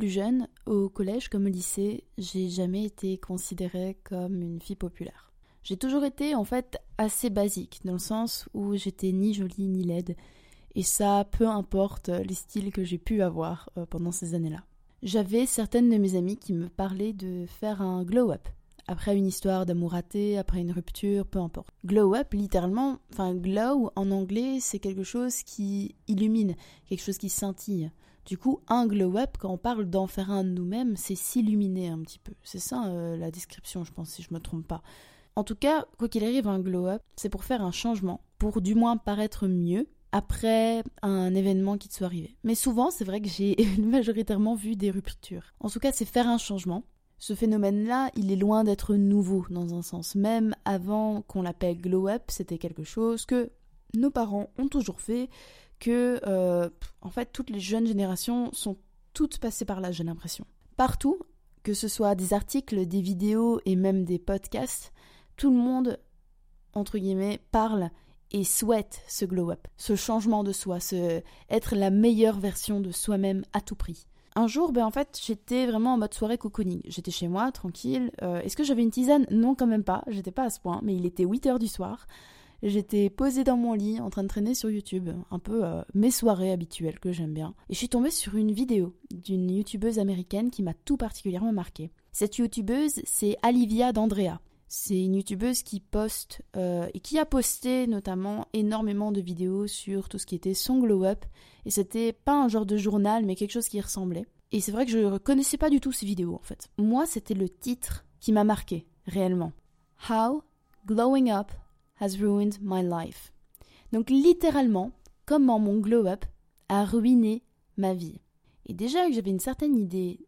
plus jeune, au collège comme au lycée, j'ai jamais été considérée comme une fille populaire. J'ai toujours été en fait assez basique, dans le sens où j'étais ni jolie ni laide, et ça peu importe les styles que j'ai pu avoir euh, pendant ces années-là. J'avais certaines de mes amies qui me parlaient de faire un glow-up, après une histoire d'amour raté, après une rupture, peu importe. Glow up, littéralement, enfin glow en anglais, c'est quelque chose qui illumine, quelque chose qui scintille. Du coup, un glow up, quand on parle d'en faire un de nous-mêmes, c'est s'illuminer un petit peu. C'est ça euh, la description, je pense, si je me trompe pas. En tout cas, quoi qu'il arrive, un glow up, c'est pour faire un changement, pour du moins paraître mieux après un événement qui te soit arrivé. Mais souvent, c'est vrai que j'ai majoritairement vu des ruptures. En tout cas, c'est faire un changement. Ce phénomène-là, il est loin d'être nouveau dans un sens. Même avant qu'on l'appelle glow up, c'était quelque chose que nos parents ont toujours fait, que euh, en fait toutes les jeunes générations sont toutes passées par là, j'ai l'impression. Partout, que ce soit des articles, des vidéos et même des podcasts, tout le monde, entre guillemets, parle et souhaite ce glow-up, ce changement de soi, ce être la meilleure version de soi-même à tout prix. Un jour, ben en fait, j'étais vraiment en mode soirée cocooning. J'étais chez moi, tranquille. Euh, est-ce que j'avais une tisane? Non, quand même pas. J'étais pas à ce point, mais il était 8 heures du soir. J'étais posée dans mon lit en train de traîner sur YouTube, un peu euh, mes soirées habituelles que j'aime bien. Et je suis tombée sur une vidéo d'une youtubeuse américaine qui m'a tout particulièrement marqué. Cette youtubeuse, c'est Olivia D'Andrea. C'est une youtubeuse qui poste euh, et qui a posté notamment énormément de vidéos sur tout ce qui était son glow up. Et c'était pas un genre de journal, mais quelque chose qui ressemblait. Et c'est vrai que je ne connaissais pas du tout ces vidéos en fait. Moi, c'était le titre qui m'a marqué, réellement. How Glowing Up has ruined my life. Donc littéralement, comment mon glow-up a ruiné ma vie. Et déjà que j'avais une certaine idée,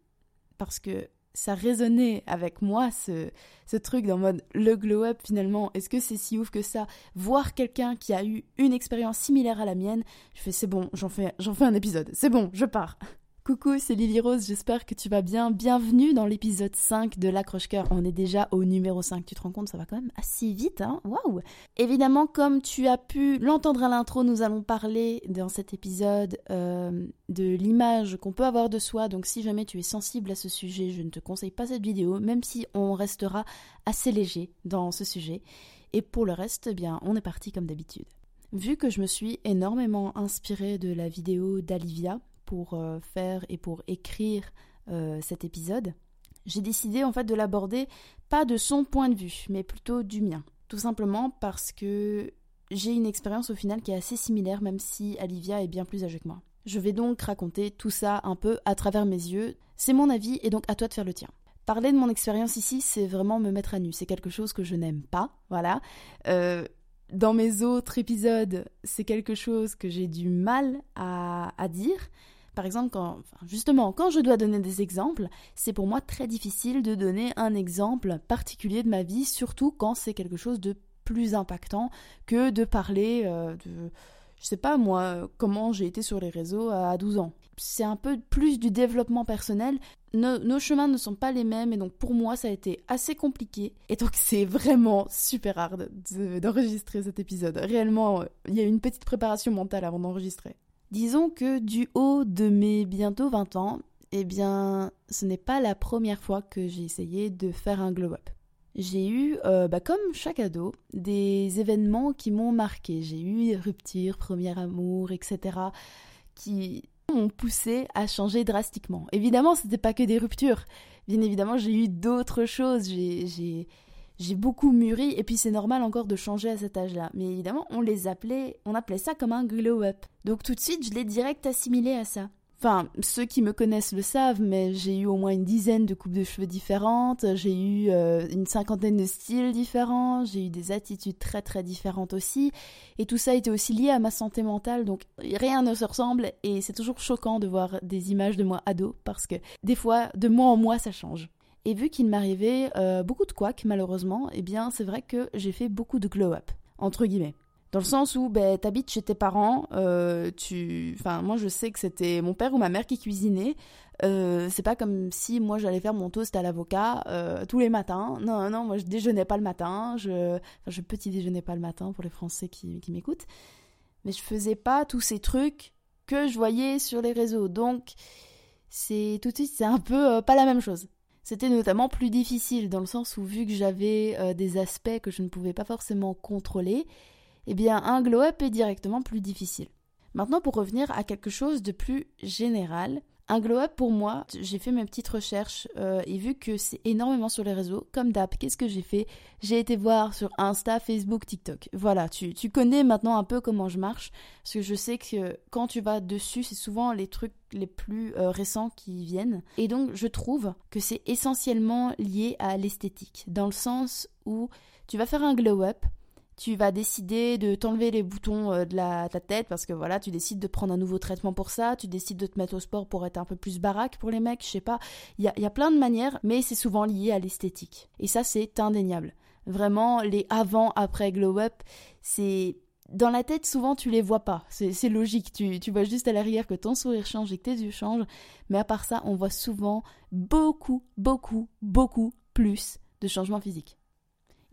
parce que ça résonnait avec moi, ce, ce truc dans mode le glow-up finalement, est-ce que c'est si ouf que ça? Voir quelqu'un qui a eu une expérience similaire à la mienne, je fais c'est bon, j'en fais, j'en fais un épisode, c'est bon, je pars. Coucou, c'est Lily Rose, j'espère que tu vas bien. Bienvenue dans l'épisode 5 de l'accroche-cœur. On est déjà au numéro 5, tu te rends compte, ça va quand même assez vite, hein? Waouh Évidemment, comme tu as pu l'entendre à l'intro, nous allons parler dans cet épisode euh, de l'image qu'on peut avoir de soi. Donc si jamais tu es sensible à ce sujet, je ne te conseille pas cette vidéo, même si on restera assez léger dans ce sujet. Et pour le reste, eh bien, on est parti comme d'habitude. Vu que je me suis énormément inspirée de la vidéo d'Alivia, pour euh, faire et pour écrire euh, cet épisode, j'ai décidé en fait de l'aborder pas de son point de vue, mais plutôt du mien. Tout simplement parce que j'ai une expérience au final qui est assez similaire, même si Olivia est bien plus âgée que moi. Je vais donc raconter tout ça un peu à travers mes yeux. C'est mon avis et donc à toi de faire le tien. Parler de mon expérience ici, c'est vraiment me mettre à nu. C'est quelque chose que je n'aime pas, voilà. Euh, dans mes autres épisodes, c'est quelque chose que j'ai du mal à, à dire. Par exemple, quand, justement, quand je dois donner des exemples, c'est pour moi très difficile de donner un exemple particulier de ma vie, surtout quand c'est quelque chose de plus impactant que de parler euh, de, je sais pas moi, comment j'ai été sur les réseaux à 12 ans. C'est un peu plus du développement personnel. Nos, chemins ne sont pas les mêmes et donc pour moi ça a été assez compliqué. Et donc c'est vraiment super hard d'enregistrer cet épisode. Réellement, euh, il y a une petite préparation mentale avant d'enregistrer. Disons que du haut de mes bientôt 20 ans, eh bien, ce n'est pas la première fois que j'ai essayé de faire un glow-up. J'ai eu, euh, bah, comme chaque ado, des événements qui m'ont marqué. J'ai eu rupture, premier amour, etc., qui m'ont poussé à changer drastiquement. Évidemment, ce n'était pas que des ruptures. Bien évidemment, j'ai eu d'autres choses. J'ai j'ai beaucoup mûri et puis c'est normal encore de changer à cet âge-là. Mais évidemment, on les appelait, on appelait ça comme un glow-up. Donc tout de suite, je l'ai direct assimilé à ça. Enfin, ceux qui me connaissent le savent, mais j'ai eu au moins une dizaine de coupes de cheveux différentes, j'ai eu euh, une cinquantaine de styles différents, j'ai eu des attitudes très très différentes aussi, et tout ça était aussi lié à ma santé mentale, donc rien ne se ressemble, et c'est toujours choquant de voir des images de moi ado, parce que des fois, de mois en mois, ça change. Et vu qu'il m'arrivait euh, beaucoup de couacs, malheureusement, eh bien, c'est vrai que j'ai fait beaucoup de glow-up, entre guillemets. Dans le sens où ben, t'habites chez tes parents, euh, tu... Enfin, moi, je sais que c'était mon père ou ma mère qui cuisinait. Euh, c'est pas comme si moi, j'allais faire mon toast à l'avocat tous les matins. Non, non, moi, je déjeunais pas le matin. Je, enfin, petit déjeunais pas le matin pour les Français qui, qui m'écoutent. Mais je faisais pas tous ces trucs que je voyais sur les réseaux. Donc c'est tout de suite c'est un peu pas la même chose. C'était notamment plus difficile dans le sens où vu que j'avais des aspects que je ne pouvais pas forcément contrôler, eh bien un glow-up est directement plus difficile. Maintenant pour revenir à quelque chose de plus général, un glow-up pour moi, j'ai fait mes petites recherches euh, et vu que c'est énormément sur les réseaux, comme d'hab, qu'est-ce que j'ai fait? J'ai été voir sur Insta, Facebook, TikTok. Voilà, tu, tu connais maintenant un peu comment je marche, parce que je sais que quand tu vas dessus, c'est souvent les trucs les plus euh, récents qui viennent. Et donc je trouve que c'est essentiellement lié à l'esthétique, dans le sens où tu vas faire un glow-up, tu vas décider de t'enlever les boutons euh, de, la, tête parce que voilà, tu décides de prendre un nouveau traitement pour ça, tu décides de te mettre au sport pour être un peu plus baraque pour les mecs, je sais pas. Il y a, y a plein de manières, mais c'est souvent lié à l'esthétique. Et ça, c'est indéniable. Vraiment, les avant-après glow-up, c'est. Dans la tête, souvent, tu les vois pas. C'est logique. Tu, tu vois juste à l'arrière que ton sourire change et que tes yeux changent. Mais à part ça, on voit souvent beaucoup, beaucoup, beaucoup plus de changements physiques.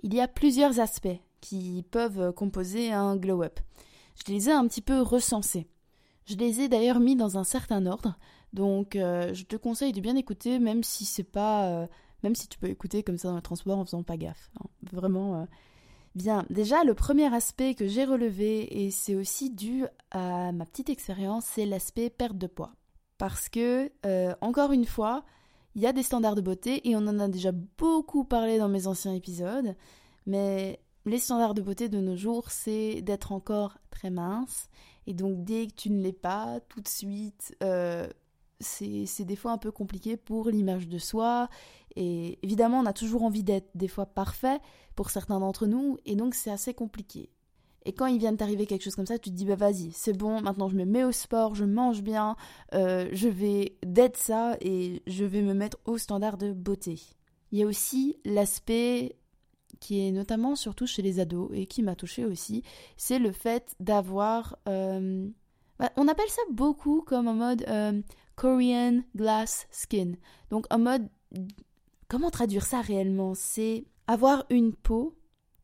Il y a plusieurs aspects qui peuvent composer un glow-up. Je les ai un petit peu recensés. Je les ai d'ailleurs mis dans un certain ordre, donc euh, je te conseille de bien écouter, même si c'est pas, euh, même si tu peux écouter comme ça dans le transport en faisant pas gaffe. Hein. Vraiment. Euh. Bien, déjà le premier aspect que j'ai relevé et c'est aussi dû à ma petite expérience, c'est l'aspect perte de poids. Parce que encore une fois, il y a des standards de beauté et on en a déjà beaucoup parlé dans mes anciens épisodes, mais les standards de beauté de nos jours, c'est d'être encore très mince. Et donc dès que tu ne l'es pas, tout de suite, euh, c'est des fois un peu compliqué pour l'image de soi. Et évidemment, on a toujours envie d'être des fois parfait pour certains d'entre nous, et donc c'est assez compliqué. Et quand il vient de t'arriver quelque chose comme ça, tu te dis bah vas-y, c'est bon, maintenant je me mets au sport, je mange bien, euh, je vais d'être ça et je vais me mettre au standard de beauté. Il y a aussi l'aspect qui est notamment surtout chez les ados et qui m'a touchée aussi, c'est le fait d'avoir... Euh, bah, on appelle ça beaucoup comme en mode euh, Korean glass skin. Donc en mode... Comment traduire ça réellement? C'est avoir une peau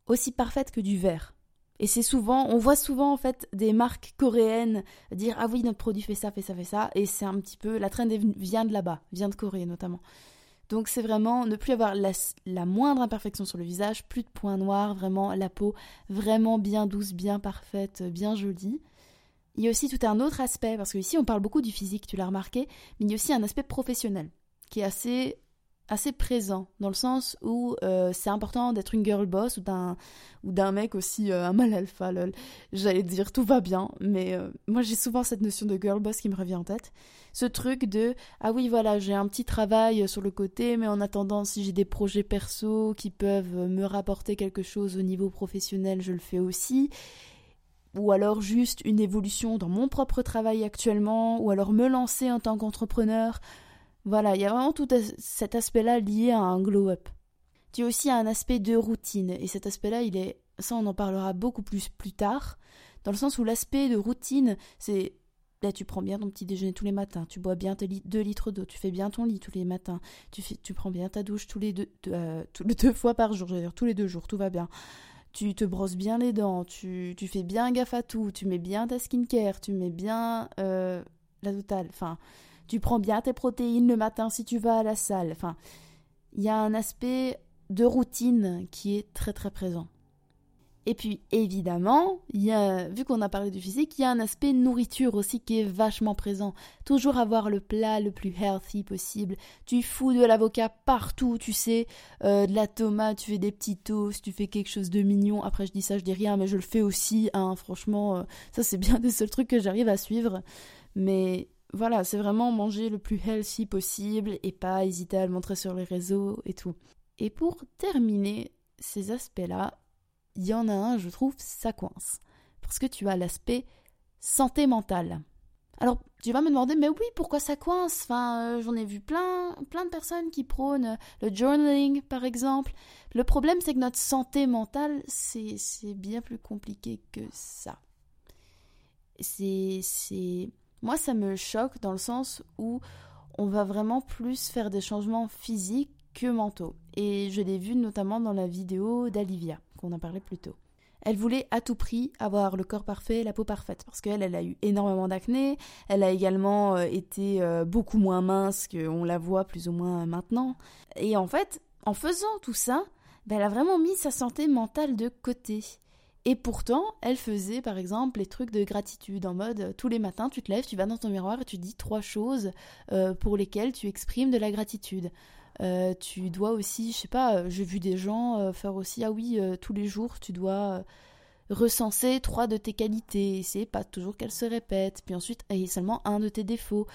aussi parfaite que du verre. Et c'est souvent, on voit souvent en fait des marques coréennes dire ah oui notre produit fait ça, fait ça, fait ça, et c'est un petit peu la trend vient de là-bas, vient de Corée notamment. Donc c'est vraiment ne plus avoir la, moindre imperfection sur le visage, plus de points noirs, vraiment la peau vraiment bien douce, bien parfaite, bien jolie. Il y a aussi tout un autre aspect, parce que ici on parle beaucoup du physique, tu l'as remarqué, mais il y a aussi un aspect professionnel qui est assez assez présent dans le sens où euh, c'est important d'être une girl boss ou d'un ou d'un mec aussi euh, un mal alpha lol. J'allais dire tout va bien mais euh, moi j'ai souvent cette notion de girl boss qui me revient en tête. Ce truc de ah oui voilà j'ai un petit travail sur le côté mais en attendant si j'ai des projets perso qui peuvent me rapporter quelque chose au niveau professionnel je le fais aussi. Ou alors juste une évolution dans mon propre travail actuellement ou alors me lancer en tant qu'entrepreneur voilà, il y a vraiment tout cet aspect-là lié à un glow-up. Tu as aussi un aspect de routine, et cet aspect-là, il est, ça on en parlera beaucoup plus plus tard, dans le sens où l'aspect de routine, c'est Là, tu prends bien ton petit déjeuner tous les matins, tu bois bien tes 2 litres d'eau, tu fais bien ton lit tous les matins, tu, tu prends bien ta douche tous les deux, euh, deux fois par jour, dire tous les deux jours, tout va bien. Tu te brosses bien les dents, tu, tu fais bien gaffe à tout, tu mets bien ta skincare, tu mets bien euh, la totale. Enfin, tu prends bien tes protéines le matin si tu vas à la salle. Enfin, il y a un aspect de routine qui est très très présent. Et puis évidemment, y a, vu qu'on a parlé du physique, il y a un aspect nourriture aussi qui est vachement présent. Toujours avoir le plat le plus healthy possible. Tu fous de l'avocat partout, tu sais, euh, de la tomate, tu fais des petits toasts, tu fais quelque chose de mignon. Après je dis ça, je dis rien, mais je le fais aussi. Hein, franchement, euh, ça c'est bien des seuls trucs que j'arrive à suivre. Mais voilà, c'est vraiment manger le plus healthy possible et pas hésiter à le montrer sur les réseaux et tout. Et pour terminer ces aspects-là, il y en a un, je trouve, ça coince. Parce que tu as l'aspect santé mentale. Alors, tu vas me demander, mais oui, pourquoi ça coince? Enfin, euh, j'en ai vu plein, plein de personnes qui prônent le journaling, par exemple. Le problème, c'est que notre santé mentale, c'est bien plus compliqué que ça. C'est moi, ça me choque dans le sens où on va vraiment plus faire des changements physiques que mentaux. Et je l'ai vu notamment dans la vidéo d'Alivia, qu'on a parlé plus tôt. Elle voulait à tout prix avoir le corps parfait, la peau parfaite, parce qu'elle, elle a eu énormément d'acné, elle a également euh, été euh, beaucoup moins mince qu'on la voit plus ou moins maintenant. Et en fait, en faisant tout ça, ben, elle a vraiment mis sa santé mentale de côté. Et pourtant, elle faisait par exemple les trucs de gratitude en mode euh, tous les matins tu te lèves, tu vas dans ton miroir et tu dis trois choses pour lesquelles tu exprimes de la gratitude. Euh, tu dois aussi, je sais pas, euh, j'ai vu des gens euh, faire aussi, ah oui, tous les jours, tu dois recenser trois de tes qualités, c'est pas toujours qu'elles se répètent, puis ensuite, et seulement un de tes défauts.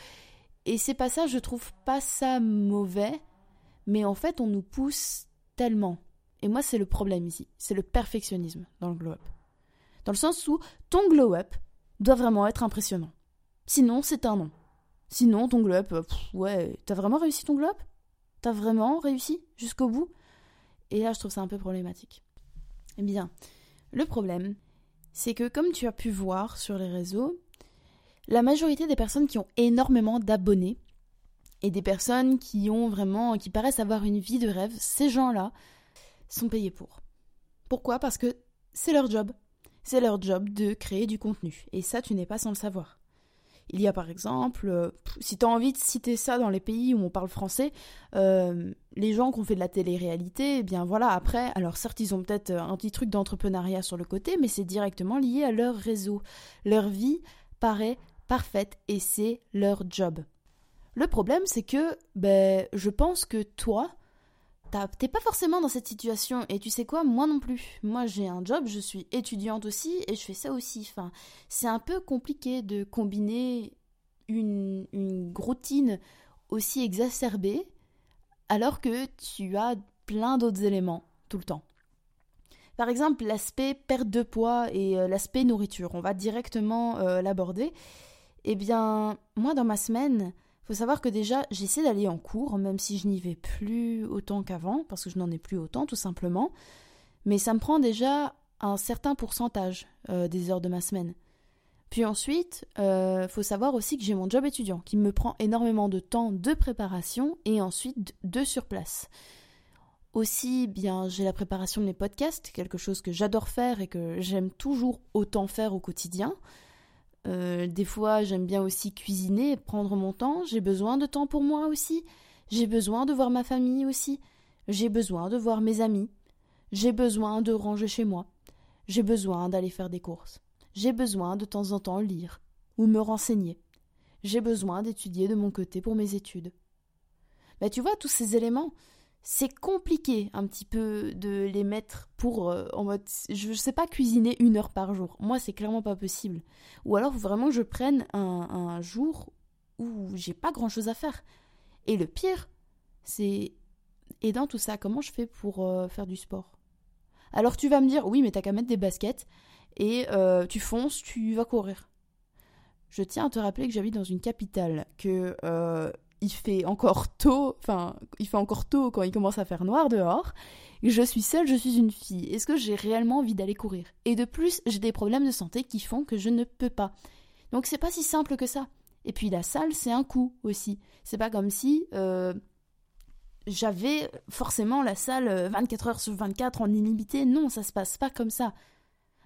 Et c'est pas ça, je trouve pas ça mauvais, mais en fait, on nous pousse tellement. Et moi, c'est le problème ici, c'est le perfectionnisme dans le glow-up. Dans le sens où ton glow-up doit vraiment être impressionnant. Sinon, c'est un non. Sinon, ton glow-up, ouais, t'as vraiment réussi ton glow-up? T'as vraiment réussi jusqu'au bout? Et là, je trouve ça un peu problématique. Eh bien, le problème, c'est que comme tu as pu voir sur les réseaux, la majorité des personnes qui ont énormément d'abonnés et des personnes qui ont vraiment, qui paraissent avoir une vie de rêve, ces gens-là sont payés pour. Pourquoi? Parce que c'est leur job. C'est leur job de créer du contenu. Et ça, tu n'es pas sans le savoir. Il y a par exemple, euh, si tu as envie de citer ça dans les pays où on parle français, euh, les gens qui ont fait de la télé-réalité, eh bien voilà, après, alors certes, ils ont peut-être un petit truc d'entrepreneuriat sur le côté, mais c'est directement lié à leur réseau. Leur vie paraît parfaite et c'est leur job. Le problème, c'est que ben, je pense que toi, t'es pas forcément dans cette situation. Et tu sais quoi moi non plus. Moi j'ai un job je suis étudiante aussi et je fais ça aussi. Enfin c'est un peu compliqué de combiner une, une routine aussi exacerbée alors que tu as plein d'autres éléments tout le temps. Par exemple l'aspect perte de poids et euh, l'aspect nourriture. On va directement euh, l'aborder. Eh bien moi dans ma semaine faut savoir que déjà, j'essaie d'aller en cours, même si je n'y vais plus autant qu'avant, parce que je n'en ai plus autant, tout simplement. Mais ça me prend déjà un certain pourcentage euh, des heures de ma semaine. Puis ensuite, euh, faut savoir aussi que j'ai mon job étudiant, qui me prend énormément de temps de préparation et ensuite de sur place. Aussi, bien, j'ai la préparation de mes podcasts, quelque chose que j'adore faire et que j'aime toujours autant faire au quotidien. Euh, des fois, j'aime bien aussi cuisiner, prendre mon temps. J'ai besoin de temps pour moi aussi. J'ai besoin de voir ma famille aussi. J'ai besoin de voir mes amis. J'ai besoin de ranger chez moi. J'ai besoin d'aller faire des courses. J'ai besoin de temps en temps lire ou me renseigner. J'ai besoin d'étudier de mon côté pour mes études. Mais tu vois, tous ces éléments, c'est compliqué un petit peu de les mettre pour euh, en mode je sais pas cuisiner une heure par jour. Moi c'est clairement pas possible. Ou alors vraiment je prenne un, jour où j'ai pas grand chose à faire. Et le pire c'est et dans tout ça comment je fais pour euh, faire du sport? Alors tu vas me dire oui mais t'as qu'à mettre des baskets et euh, tu fonces tu vas courir. Je tiens à te rappeler que j'habite dans une capitale, que il fait encore tôt, enfin, il fait encore tôt quand il commence à faire noir dehors. Je suis seule, je suis une fille. Est-ce que j'ai réellement envie d'aller courir? Et de plus, j'ai des problèmes de santé qui font que je ne peux pas. Donc c'est pas si simple que ça. Et puis la salle, c'est un coût aussi. C'est pas comme si euh, j'avais forcément la salle 24 heures sur 24 en illimité. Non, ça se passe pas comme ça.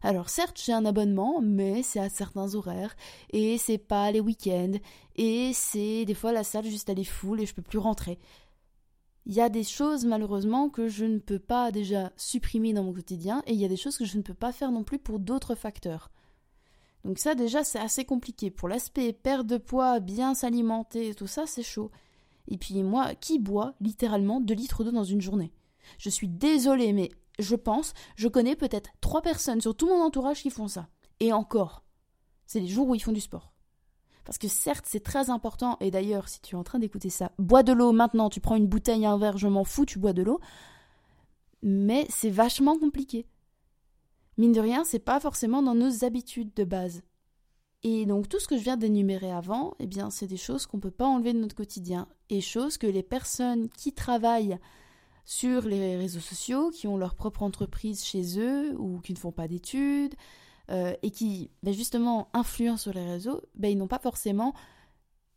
Alors certes, j'ai un abonnement, mais c'est à certains horaires et c'est pas les week-ends et c'est des fois la salle juste elle est full et je peux plus rentrer. Il y a des choses malheureusement que je ne peux pas déjà supprimer dans mon quotidien et il y a des choses que je ne peux pas faire non plus pour d'autres facteurs. Donc ça déjà c'est assez compliqué. Pour l'aspect perte de poids, bien s'alimenter, tout ça c'est chaud. Et puis moi, qui boit littéralement 2 litres d'eau dans une journée? Je suis désolée mais je pense, je connais peut-être trois personnes sur tout mon entourage qui font ça. Et encore, c'est les jours où ils font du sport. Parce que certes, c'est très important, et d'ailleurs, si tu es en train d'écouter ça, bois de l'eau maintenant, tu prends une bouteille, un verre, je m'en fous, tu bois de l'eau. Mais c'est vachement compliqué. Mine de rien, c'est pas forcément dans nos habitudes de base. Et donc tout ce que je viens d'énumérer avant, eh bien, c'est des choses qu'on ne peut pas enlever de notre quotidien, et choses que les personnes qui travaillent sur les réseaux sociaux, qui ont leur propre entreprise chez eux ou qui ne font pas d'études euh, et qui ben, justement influencent sur les réseaux, ben, ils n'ont pas forcément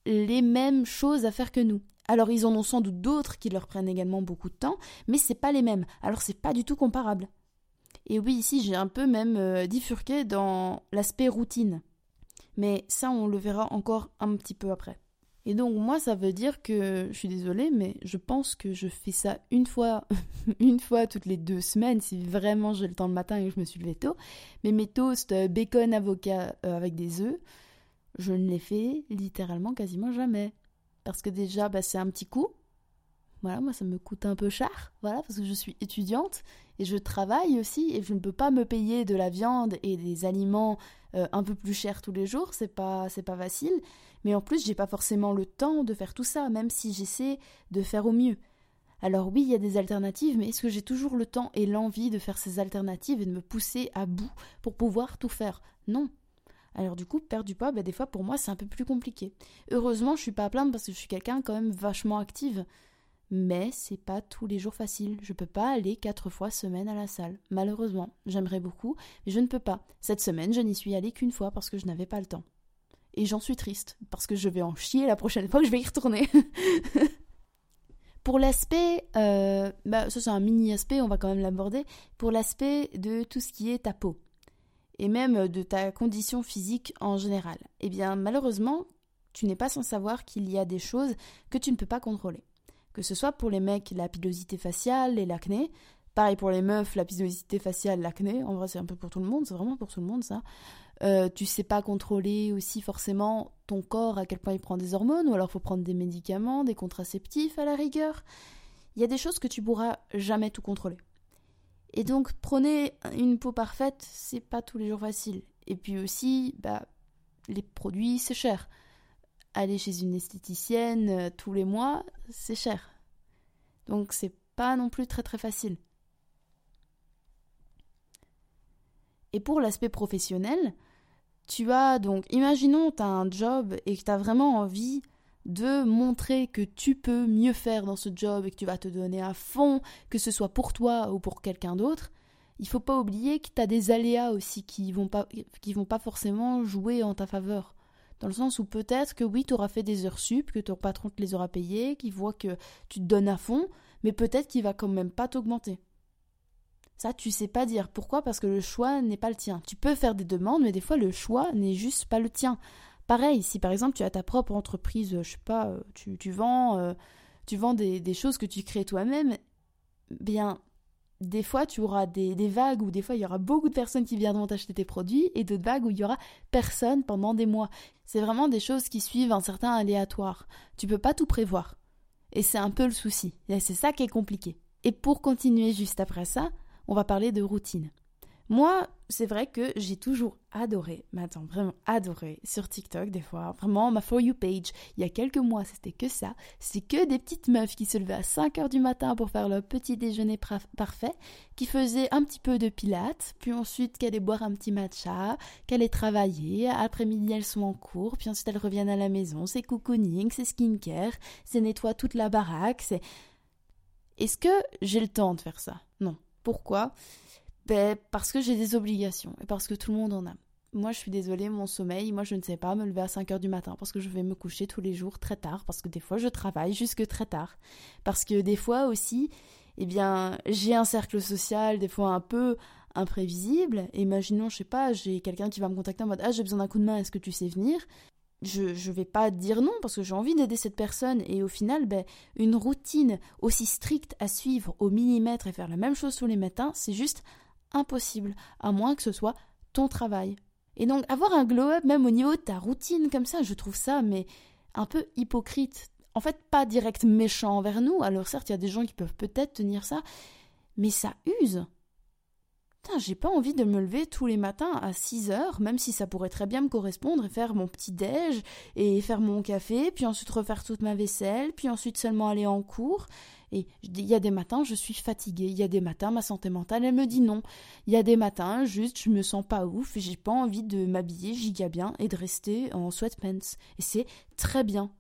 les mêmes choses à faire que nous. Alors ils en ont sans doute d'autres qui leur prennent également beaucoup de temps, mais c'est pas les mêmes. Alors c'est pas du tout comparable. Et oui, ici, j'ai un peu même euh, dans l'aspect routine. Mais ça, on le verra encore un petit peu après. Et donc, moi, ça veut dire que, je suis désolée, mais je pense que je fais ça une fois, une fois toutes les deux semaines, si vraiment j'ai le temps le matin et que je me suis levé tôt. Mais mes toasts euh, bacon avocat euh, avec des œufs, je ne les fais littéralement quasiment jamais. Parce que déjà, bah, c'est un petit coup. Voilà, moi ça me coûte un peu cher, voilà, parce que je suis étudiante et je travaille aussi et je ne peux pas me payer de la viande et des aliments euh, un peu plus chers tous les jours, c'est pas c'est pas facile. Mais en plus, j'ai pas forcément le temps de faire tout ça, même si j'essaie de faire au mieux. Alors oui, il y a des alternatives, mais est-ce que j'ai toujours le temps et l'envie de faire ces alternatives et de me pousser à bout pour pouvoir tout faire? Non. Alors du coup, perdre du poids, bah, des fois pour moi c'est un peu plus compliqué. Heureusement, je suis pas à plaindre parce que je suis quelqu'un quand même vachement active mais c'est pas tous les jours facile. Je peux pas aller quatre fois semaine à la salle. Malheureusement, j'aimerais beaucoup, mais je ne peux pas. Cette semaine, je n'y suis allée qu'une fois parce que je n'avais pas le temps. Et j'en suis triste, parce que je vais en chier la prochaine fois que je vais y retourner. Pour l'aspect, euh, bah, ça c'est un mini aspect, on va quand même l'aborder. Pour l'aspect de tout ce qui est ta peau, et même de ta condition physique en général. Eh bien, malheureusement, tu n'es pas sans savoir qu'il y a des choses que tu ne peux pas contrôler que ce soit pour les mecs la pilosité faciale et l'acné, pareil pour les meufs la pilosité faciale, l'acné, en vrai c'est un peu pour tout le monde, c'est vraiment pour tout le monde ça. Euh, tu sais pas contrôler aussi forcément ton corps à quel point il prend des hormones ou alors faut prendre des médicaments, des contraceptifs à la rigueur. Il y a des choses que tu pourras jamais tout contrôler. Et donc prenez une peau parfaite, c'est pas tous les jours facile. Et puis aussi, bah les produits c'est cher aller chez une esthéticienne euh, tous les mois, c'est cher. Donc c'est pas non plus très très facile. Et pour l'aspect professionnel, tu as donc, imaginons tu as un job et que tu as vraiment envie de montrer que tu peux mieux faire dans ce job et que tu vas te donner à fond, que ce soit pour toi ou pour quelqu'un d'autre, il faut pas oublier que tu as des aléas aussi qui vont pas qui vont pas forcément jouer en ta faveur. Dans le sens où peut-être que oui, tu auras fait des heures sup, que ton patron te les aura payées, qu'il voit que tu te donnes à fond, mais peut-être qu'il va quand même pas t'augmenter. Ça, tu sais pas dire. Pourquoi? Parce que le choix n'est pas le tien. Tu peux faire des demandes, mais des fois, le choix n'est juste pas le tien. Pareil, si par exemple tu as ta propre entreprise, je sais pas, euh, tu, tu vends, euh, tu vends des, des choses que tu crées toi-même, bien, des fois tu auras des, vagues où des fois il y aura beaucoup de personnes qui viendront t'acheter tes produits et d'autres vagues où il y aura personne pendant des mois. C'est vraiment des choses qui suivent un certain aléatoire. Tu peux pas tout prévoir. Et c'est un peu le souci. Et c'est ça qui est compliqué. Et pour continuer juste après ça, on va parler de routine. Moi, c'est vrai que j'ai toujours adoré, attends, vraiment adoré sur TikTok des fois. Vraiment, ma For You page, il y a quelques mois, c'était que ça. C'est que des petites meufs qui se levaient à 5 heures du matin pour faire leur petit déjeuner parfait, qui faisaient un petit peu de pilates, puis ensuite qu'elles allaient boire un petit matcha, qu'elles allaient travailler. Après-midi, elles sont en cours, puis ensuite elles reviennent à la maison. C'est cocooning, c'est skincare, c'est nettoyer toute la baraque, c'est. Est-ce que j'ai le temps de faire ça? Non. Pourquoi? Ben, parce que j'ai des obligations et parce que tout le monde en a. Moi, je suis désolée, mon sommeil, moi, je ne sais pas me lever à 5 heures du matin parce que je vais me coucher tous les jours très tard, parce que des fois, je travaille jusque très tard. Parce que des fois aussi, eh bien, j'ai un cercle social, des fois un peu imprévisible. Imaginons, je sais pas, j'ai quelqu'un qui va me contacter en mode Ah, j'ai besoin d'un coup de main, est-ce que tu sais venir? Je ne vais pas dire non parce que j'ai envie d'aider cette personne et au final ben, une routine aussi stricte à suivre au millimètre et faire la même chose tous les matins c'est juste impossible, à moins que ce soit ton travail. Et donc avoir un glow-up même au niveau de ta routine comme ça, je trouve ça mais un peu hypocrite. En fait, pas direct méchant envers nous. Alors certes, il y a des gens qui peuvent peut-être tenir ça, mais ça use. J'ai pas envie de me lever tous les matins à 6 heures, même si ça pourrait très bien me correspondre et faire mon petit déj et faire mon café, puis ensuite refaire toute ma vaisselle, puis ensuite seulement aller en cours. Et il y a des matins, je suis fatiguée. Il y a des matins, ma santé mentale, elle me dit non. Il y a des matins, juste, je me sens pas ouf et j'ai pas envie de m'habiller giga bien et de rester en sweatpants. Et c'est très bien.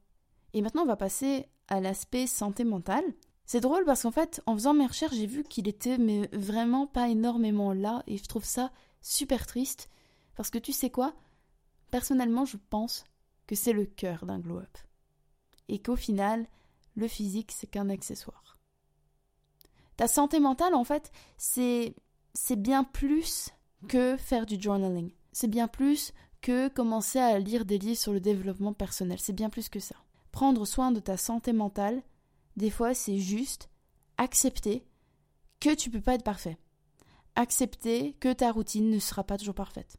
Et maintenant, on va passer à l'aspect santé mentale. C'est drôle parce qu'en fait, en faisant mes recherches, j'ai vu qu'il était mais vraiment pas énormément là et je trouve ça super triste parce que tu sais quoi? Personnellement, je pense que c'est le cœur d'un glow-up. Et qu'au final, le physique, c'est qu'un accessoire. Ta santé mentale, en fait, c'est c'est bien plus que faire du journaling. C'est bien plus que commencer à lire des livres sur le développement personnel. C'est bien plus que ça. Prendre soin de ta santé mentale, des fois, c'est juste accepter que tu peux pas être parfait. Accepter que ta routine ne sera pas toujours parfaite.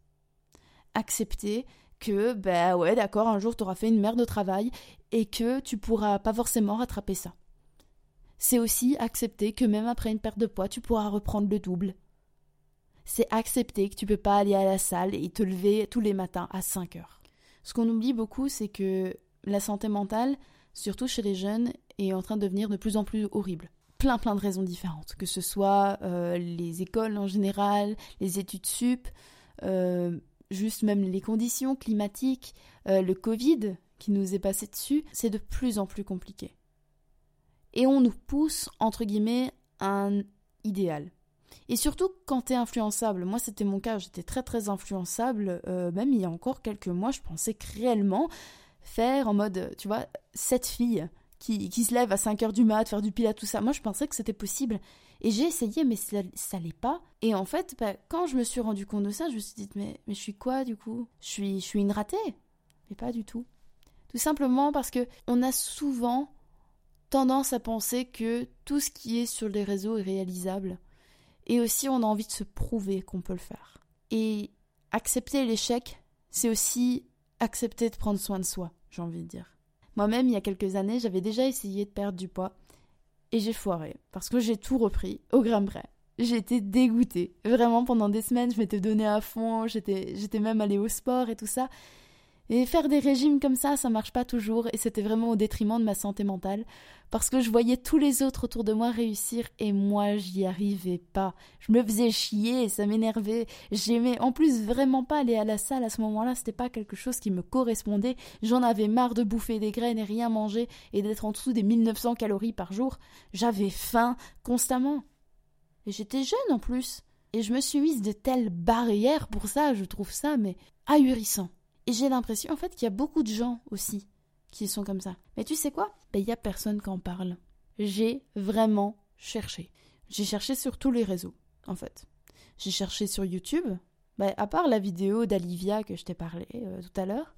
Accepter que, ben ouais, d'accord, un jour tu auras fait une merde de travail et que tu pourras pas forcément rattraper ça. C'est aussi accepter que même après une perte de poids, tu pourras reprendre le double. C'est accepter que tu peux pas aller à la salle et te lever tous les matins à 5 heures. Ce qu'on oublie beaucoup, c'est que la santé mentale, surtout chez les jeunes, est en train de devenir de plus en plus horrible. Plein plein de raisons différentes, que ce soit euh, les écoles en général, les études sup, euh, juste même les conditions climatiques, euh, le Covid qui nous est passé dessus, c'est de plus en plus compliqué. Et on nous pousse, entre guillemets, un idéal. Et surtout quand t'es influençable. Moi, c'était mon cas, j'étais très très influençable. Même il y a encore quelques mois, je pensais que réellement faire en mode, tu vois, cette fille qui, qui se lève à 5 heures du mat, faire du pilates, tout ça. Moi, je pensais que c'était possible. Et j'ai essayé, mais ça, ça l'est pas. Et en fait, bah, quand je me suis rendu compte de ça, je me suis dit, mais, mais je suis quoi du coup? Je suis, je suis une ratée Mais pas du tout. Tout simplement parce que on a souvent tendance à penser que tout ce qui est sur les réseaux est réalisable. Et aussi, on a envie de se prouver qu'on peut le faire. Et accepter l'échec, c'est aussi accepter de prendre soin de soi, j'ai envie de dire. Moi-même, il y a quelques années, j'avais déjà essayé de perdre du poids et j'ai foiré parce que j'ai tout repris au grain près. J'étais dégoûtée. Vraiment, pendant des semaines, je m'étais donnée à fond, j'étais, j'étais même allée au sport et tout ça. Et faire des régimes comme ça, ça marche pas toujours et c'était vraiment au détriment de ma santé mentale parce que je voyais tous les autres autour de moi réussir et moi j'y arrivais pas. Je me faisais chier, ça m'énervait. J'aimais en plus vraiment pas aller à la salle à ce moment-là, c'était pas quelque chose qui me correspondait. J'en avais marre de bouffer des graines et rien manger et d'être en dessous des 1900 calories par jour. J'avais faim constamment. Et j'étais jeune en plus. Et je me suis mise de telles barrières pour ça, je trouve ça mais ahurissant. Et j'ai l'impression en fait qu'il y a beaucoup de gens aussi qui sont comme ça. Mais tu sais quoi? Ben il y a personne qui en parle. J'ai vraiment cherché. J'ai cherché sur tous les réseaux, en fait. J'ai cherché sur YouTube. Ben, à part la vidéo d'Alivia que je t'ai parlé euh, tout à l'heure,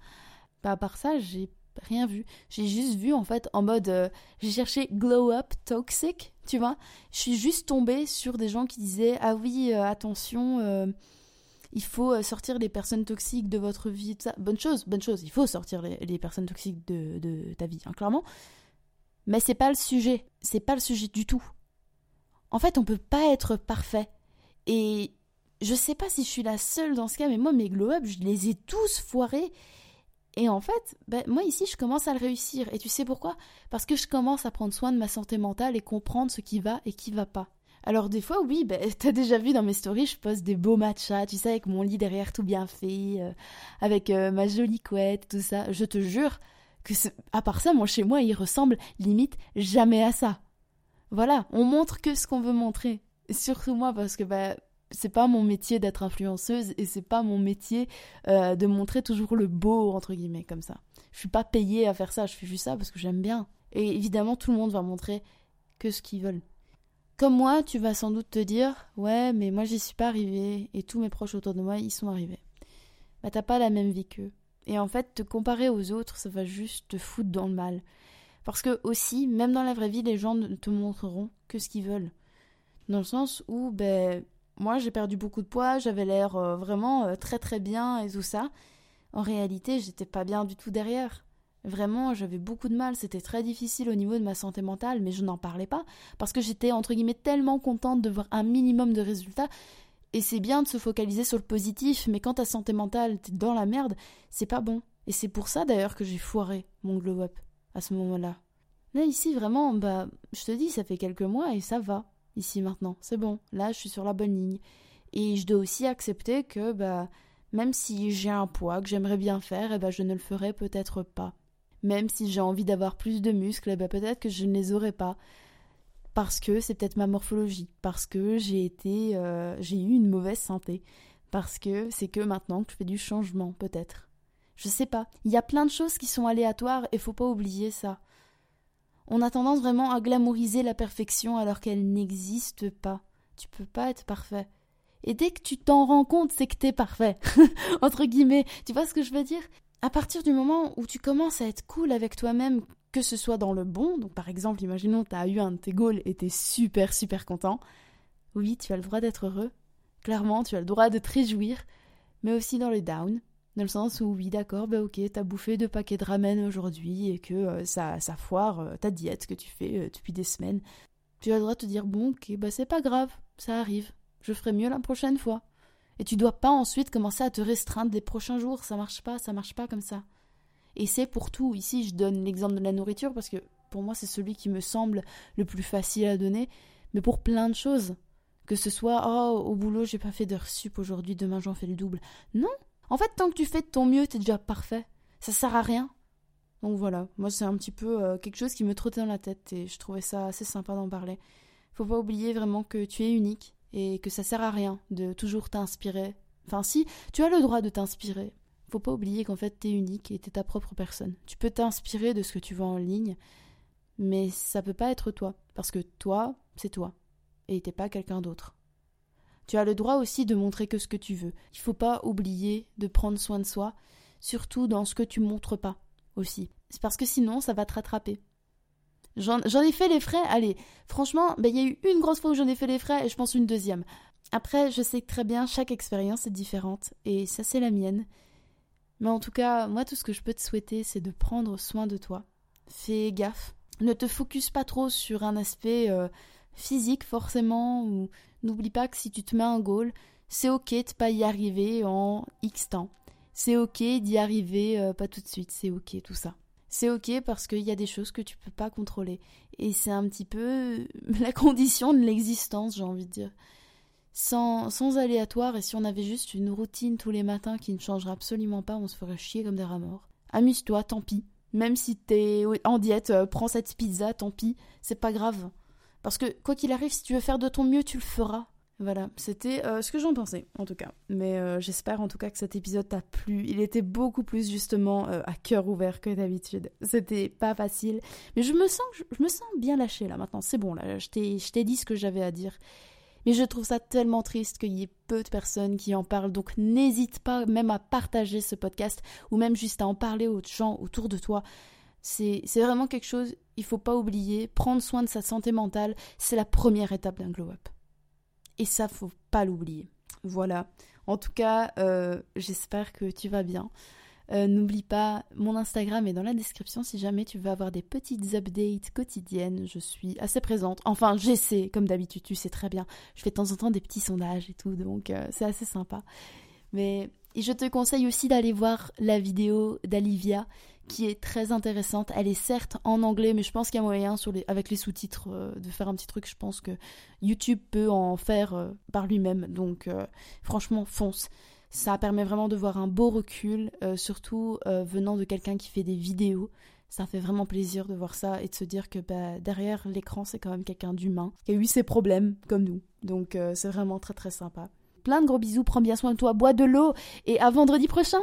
ben, à part ça, j'ai rien vu. J'ai juste vu en fait en mode euh, j'ai cherché glow up toxic, tu vois. Je suis juste tombée sur des gens qui disaient ah oui, euh, attention il faut euh, sortir les personnes toxiques de votre vie, ça. Bonne chose, bonne chose, il faut sortir les, personnes toxiques de, ta vie, hein, clairement. Mais c'est pas le sujet, c'est pas le sujet du tout. En fait, on peut pas être parfait. Et je sais pas si je suis la seule dans ce cas, mais moi, mes glow-up, je les ai tous foirés. Et en fait, ben, moi ici, je commence à le réussir. Et tu sais pourquoi? Parce que je commence à prendre soin de ma santé mentale et comprendre ce qui va et qui va pas. Alors des fois, oui, ben, t'as déjà vu dans mes stories, je poste des beaux matchas, tu sais, avec mon lit derrière tout bien fait, euh, avec euh, ma jolie couette, tout ça. Je te jure que, à part ça, mon chez moi, il ressemble limite jamais à ça. Voilà, on montre que ce qu'on veut montrer. surtout moi, parce que ben, c'est pas mon métier d'être influenceuse et c'est pas mon métier euh, de montrer toujours le beau, entre guillemets, comme ça. Je suis pas payée à faire ça, je fais juste ça parce que j'aime bien. Et évidemment, tout le monde va montrer que ce qu'ils veulent. Comme moi, tu vas sans doute te dire Ouais, mais moi j'y suis pas arrivée et tous mes proches autour de moi y sont arrivés. Bah t'as pas la même vie qu'eux. Et en fait, te comparer aux autres, ça va juste te foutre dans le mal. Parce que aussi, même dans la vraie vie, les gens ne te montreront que ce qu'ils veulent. Dans le sens où, ben, moi j'ai perdu beaucoup de poids, j'avais l'air euh, vraiment euh, très très bien et tout ça. En réalité, j'étais pas bien du tout derrière. Vraiment, j'avais beaucoup de mal, c'était très difficile au niveau de ma santé mentale, mais je n'en parlais pas, parce que j'étais entre guillemets tellement contente de voir un minimum de résultats. Et c'est bien de se focaliser sur le positif, mais quand ta santé mentale, t'es dans la merde, c'est pas bon. Et c'est pour ça d'ailleurs que j'ai foiré mon glow-up à ce moment-là. Là, ici, vraiment, bah, je te dis, ça fait quelques mois et ça va. Ici, maintenant, c'est bon. Là, je suis sur la bonne ligne. Et je dois aussi accepter que, bah, même si j'ai un poids que j'aimerais bien faire, et eh bah, je ne le ferai peut-être pas. Même si j'ai envie d'avoir plus de muscles, ben, peut-être que je ne les aurai pas. Parce que c'est peut-être ma morphologie, parce que j'ai été, euh, j'ai eu une mauvaise santé, parce que c'est que maintenant que je fais du changement, peut-être. Je sais pas. Il y a plein de choses qui sont aléatoires et faut pas oublier ça. On a tendance vraiment à glamouriser la perfection alors qu'elle n'existe pas. Tu peux pas être parfait. Et dès que tu t'en rends compte, c'est que t'es parfait. Entre guillemets. Tu vois ce que je veux dire? À partir du moment où tu commences à être cool avec toi-même, que ce soit dans le bon, donc par exemple, imaginons t'as eu un de tes goals et t'es super super content. Oui, tu as le droit d'être heureux. Clairement, tu as le droit de te réjouir. Mais aussi dans le down, dans le sens où, oui, d'accord, bah ok, t'as bouffé deux paquets de ramen aujourd'hui et que euh, ça, ça foire euh, ta diète que tu fais euh, depuis des semaines. Tu as le droit de te dire, bon, ok, bah c'est pas grave, ça arrive je ferai mieux la prochaine fois. Et tu dois pas ensuite commencer à te restreindre les prochains jours, ça marche pas, ça marche pas comme ça. Et c'est pour tout. Ici, je donne l'exemple de la nourriture parce que pour moi, c'est celui qui me semble le plus facile à donner, mais pour plein de choses. Que ce soit, oh, au boulot, j'ai pas fait d'heure sup aujourd'hui, demain j'en fais le double. Non! En fait, tant que tu fais de ton mieux, t'es déjà parfait. Ça sert à rien. Donc voilà, moi c'est un petit peu euh, quelque chose qui me trottait dans la tête et je trouvais ça assez sympa d'en parler. Faut pas oublier vraiment que tu es unique et que ça sert à rien de toujours t'inspirer. Enfin, si, tu as le droit de t'inspirer. Faut pas oublier qu'en fait, t'es unique et t'es ta propre personne. Tu peux t'inspirer de ce que tu vois en ligne, mais ça peut pas être toi, parce que toi, c'est toi, et t'es pas quelqu'un d'autre. Tu as le droit aussi de montrer que ce que tu veux. Il faut pas oublier de prendre soin de soi, surtout dans ce que tu montres pas aussi. C'est parce que sinon, ça va te rattraper. J'en ai fait les frais, allez, franchement, ben, il y a eu une grosse fois où j'en ai fait les frais et je pense une deuxième. Après, je sais très bien, chaque expérience est différente et ça c'est la mienne. Mais en tout cas, moi tout ce que je peux te souhaiter, c'est de prendre soin de toi. Fais gaffe. Ne te focus pas trop sur un aspect euh, physique forcément ou n'oublie pas que si tu te mets un goal, c'est ok de pas y arriver en X temps. C'est ok d'y arriver euh, pas tout de suite, c'est ok tout ça c'est ok parce qu'il y a des choses que tu peux pas contrôler. Et c'est un petit peu la condition de l'existence, j'ai envie de dire. Sans, sans aléatoire, et si on avait juste une routine tous les matins qui ne changerait absolument pas, on se ferait chier comme des rats morts. Amuse-toi, tant pis. Même si t'es en diète, euh, prends cette pizza, tant pis, c'est pas grave. Parce que quoi qu'il arrive, si tu veux faire de ton mieux, tu le feras. Voilà, c'était euh, ce que j'en pensais, en tout cas. Mais euh, j'espère en tout cas que cet épisode t'a plu. Il était beaucoup plus justement euh, à cœur ouvert que d'habitude. C'était pas facile, mais je me sens, je, me sens bien lâchée là maintenant. C'est bon là, je t'ai dit ce que j'avais à dire. Mais je trouve ça tellement triste qu'il y ait peu de personnes qui en parlent. Donc n'hésite pas même à partager ce podcast ou même juste à en parler aux gens autour de toi. C'est vraiment quelque chose, il faut pas oublier. Prendre soin de sa santé mentale, c'est la première étape d'un glow-up. Et ça, faut pas l'oublier. Voilà. En tout cas, euh, j'espère que tu vas bien. Euh, n'oublie pas, mon Instagram est dans la description si jamais tu veux avoir des petites updates quotidiennes. Je suis assez présente. Enfin, j'essaie, comme d'habitude, tu sais très bien. Je fais de temps en temps des petits sondages et tout, donc euh, c'est assez sympa. Mais je te conseille aussi d'aller voir la vidéo d'Alivia qui est très intéressante. Elle est certes en anglais, mais je pense qu'il y a moyen avec les sous-titres euh, de faire un petit truc. Je pense que YouTube peut en faire euh, par lui-même. Donc euh, franchement, fonce. Ça permet vraiment de voir un beau recul, surtout venant de quelqu'un qui fait des vidéos. Ça fait vraiment plaisir de voir ça et de se dire que bah, derrière l'écran, c'est quand même quelqu'un d'humain, qui a eu ses problèmes comme nous. Donc c'est vraiment très très sympa. Plein de gros bisous, prends bien soin de toi, bois de l'eau et à vendredi prochain